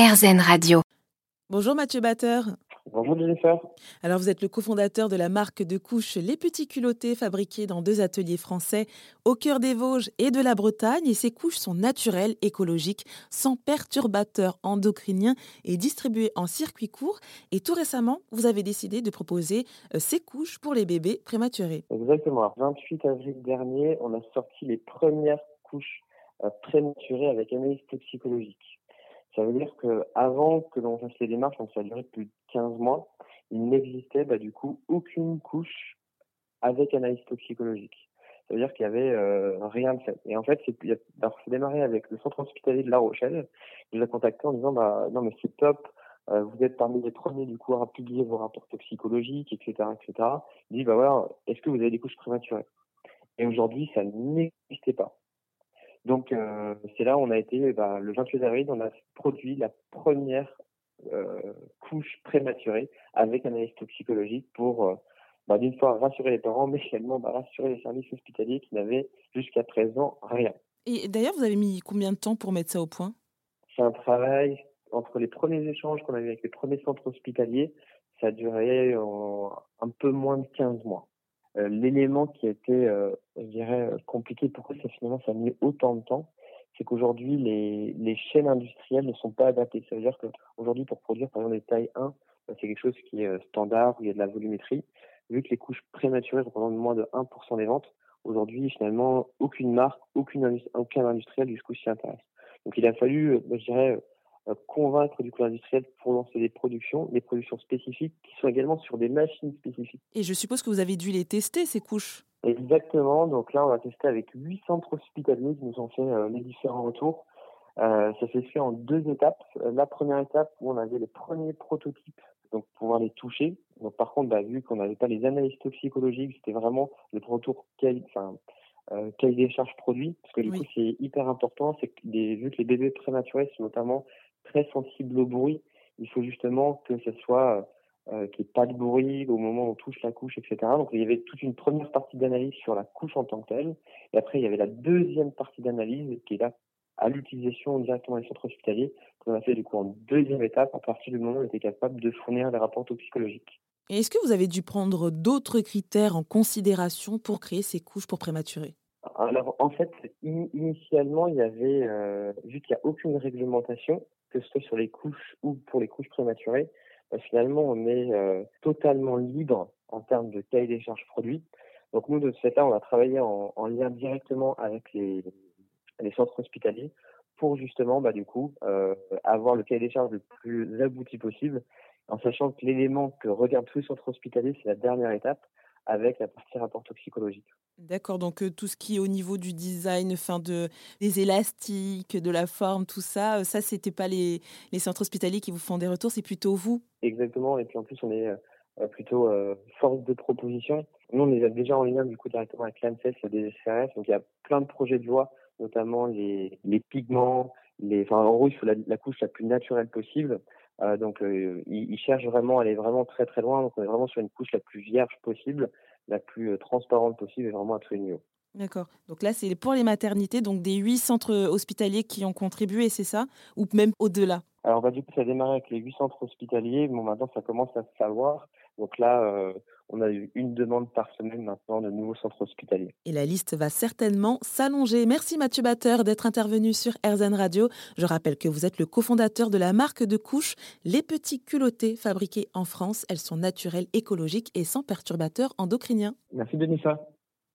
RZN Radio. Bonjour Mathieu Batteur. Bonjour Jennifer. Alors vous êtes le cofondateur de la marque de couches Les Petits Culottés fabriqués dans deux ateliers français au cœur des Vosges et de la Bretagne et ces couches sont naturelles, écologiques, sans perturbateurs endocriniens et distribuées en circuit court et tout récemment vous avez décidé de proposer euh, ces couches pour les bébés prématurés. Exactement. Le 28 avril dernier, on a sorti les premières couches euh, prématurées avec analyse toxicologique. Ça veut dire qu'avant que l'on fasse les démarches, donc ça a duré plus de 15 mois, il n'existait bah, du coup aucune couche avec analyse toxicologique. Ça veut dire qu'il y avait euh, rien de fait. Et en fait, c'est démarré avec le centre hospitalier de La Rochelle. Il nous a contacté en disant bah non mais c'est top, euh, vous êtes parmi les premiers du coup à publier vos rapports toxicologiques, etc., etc. Il dit bah voilà, est-ce que vous avez des couches prématurées? Et aujourd'hui, ça n'existait pas. Donc euh, c'est là où on a été, bah, le 28 avril, on a produit la première euh, couche prématurée avec analyse toxicologique pour euh, bah, d'une fois rassurer les parents, mais également bah, rassurer les services hospitaliers qui n'avaient jusqu'à présent rien. Et d'ailleurs, vous avez mis combien de temps pour mettre ça au point? C'est un travail entre les premiers échanges qu'on a eu avec les premiers centres hospitaliers, ça a duré un peu moins de 15 mois. Euh, l'élément qui a été, euh, je dirais, compliqué, pourquoi ça finalement ça a mis autant de temps, c'est qu'aujourd'hui les, les chaînes industrielles ne sont pas adaptées. Ça veut dire qu'aujourd'hui pour produire par exemple des tailles 1, bah, c'est quelque chose qui est euh, standard, où il y a de la volumétrie. Vu que les couches prématurées représentent moins de 1% des ventes, aujourd'hui finalement aucune marque, aucune, aucun industriel jusqu'où s'y intéresse. Donc il a fallu, je dirais, euh, convaincre du coup l'industriel pour lancer des productions, des productions spécifiques qui sont également sur des machines spécifiques. Et je suppose que vous avez dû les tester, ces couches Exactement. Donc là, on a testé avec huit centres hospitaliers qui nous ont fait euh, les différents retours. Euh, ça s'est fait en deux étapes. La première étape où on avait les premiers prototypes, donc pouvoir les toucher. Donc par contre, bah, vu qu'on n'avait pas les analyses toxicologiques, c'était vraiment le retour quel, enfin, euh, des charges produits, parce que du coup c'est hyper important, c'est que vu que les bébés prématurés sont notamment très sensible au bruit. Il faut justement que ce soit euh, qu'il n'y ait pas de bruit au moment où on touche la couche, etc. Donc il y avait toute une première partie d'analyse sur la couche en tant que telle. Et après, il y avait la deuxième partie d'analyse qui est là à l'utilisation directement des centres hospitaliers, qu'on a fait du coup en deuxième étape à partir du moment où on était capable de fournir des rapports toxicologiques. Et est-ce que vous avez dû prendre d'autres critères en considération pour créer ces couches pour prématurés Alors en fait, initialement, il y avait, euh, vu qu'il n'y a aucune réglementation, que ce soit sur les couches ou pour les couches prématurées, bah, finalement, on est euh, totalement libre en termes de cahier des charges produits. Donc nous, de ce fait-là, on a travaillé en, lien directement avec les, les centres hospitaliers pour justement, bah, du coup, euh, avoir le cahier des charges le plus abouti possible, en sachant que l'élément que regardent tous les centres hospitaliers, c'est la dernière étape, avec la partie rapport toxicologique. D'accord, donc tout ce qui est au niveau du design, fin de, des élastiques, de la forme, tout ça, ça, c'était pas les, les centres hospitaliers qui vous font des retours, c'est plutôt vous Exactement, et puis en plus, on est plutôt force de proposition. Nous, on est déjà en lien du coup directement avec l'ANSES des SRS, donc il y a plein de projets de loi, notamment les, les pigments, les, enfin, en gros, il faut la, la couche la plus naturelle possible. Euh, donc, euh, ils, cherchent vraiment à aller vraiment très très loin. Donc, on est vraiment sur une couche la plus vierge possible, la plus euh, transparente possible et vraiment à tous les niveaux. D'accord. Donc là, c'est pour les maternités, donc des huit centres hospitaliers qui ont contribué, c'est ça? Ou même au-delà? Alors, bah, du coup, ça a démarré avec les huit centres hospitaliers. Bon, maintenant, ça commence à se savoir. Donc là, euh, on a eu une demande par semaine maintenant de nouveaux centres hospitaliers. Et la liste va certainement s'allonger. Merci Mathieu Batteur d'être intervenu sur RZN Radio. Je rappelle que vous êtes le cofondateur de la marque de couches Les Petits Culottés, fabriqués en France. Elles sont naturelles, écologiques et sans perturbateurs endocriniens. Merci Denisa.